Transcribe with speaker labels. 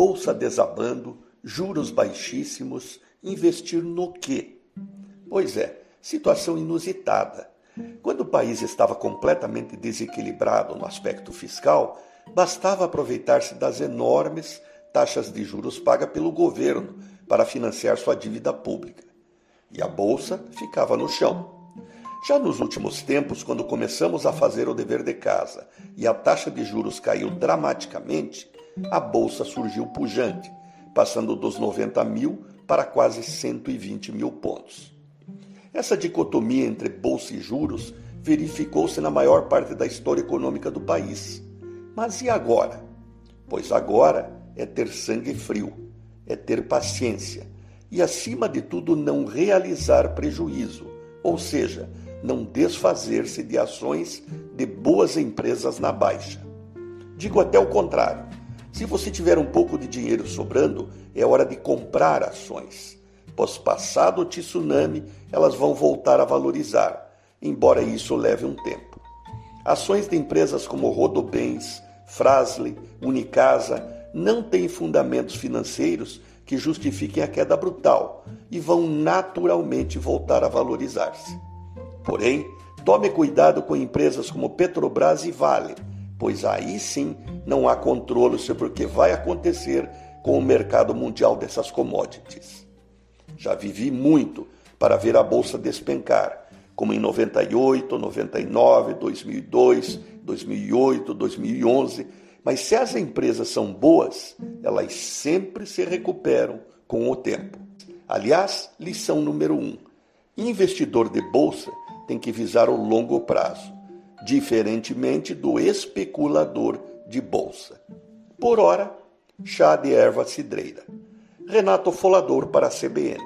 Speaker 1: bolsa desabando, juros baixíssimos, investir no quê? Pois é, situação inusitada. Quando o país estava completamente desequilibrado no aspecto fiscal, bastava aproveitar-se das enormes taxas de juros pagas pelo governo para financiar sua dívida pública. E a bolsa ficava no chão. Já nos últimos tempos, quando começamos a fazer o dever de casa e a taxa de juros caiu dramaticamente, a bolsa surgiu pujante, passando dos 90 mil para quase 120 mil pontos. Essa dicotomia entre bolsa e juros verificou-se na maior parte da história econômica do país. Mas e agora? Pois agora é ter sangue frio, é ter paciência e, acima de tudo, não realizar prejuízo, ou seja, não desfazer-se de ações de boas empresas na baixa. Digo até o contrário. Se você tiver um pouco de dinheiro sobrando, é hora de comprar ações. Pois passado o tsunami, elas vão voltar a valorizar, embora isso leve um tempo. Ações de empresas como Rodobens, Frasle, Unicasa não têm fundamentos financeiros que justifiquem a queda brutal e vão naturalmente voltar a valorizar-se. Porém, tome cuidado com empresas como Petrobras e Vale, pois aí sim não há controle sobre o que vai acontecer com o mercado mundial dessas commodities. Já vivi muito para ver a bolsa despencar, como em 98, 99, 2002, 2008, 2011, mas se as empresas são boas, elas sempre se recuperam com o tempo. Aliás, lição número um: investidor de bolsa tem que visar o longo prazo, diferentemente do especulador de bolsa. Por hora, chá de erva cidreira. Renato Folador para a CBN.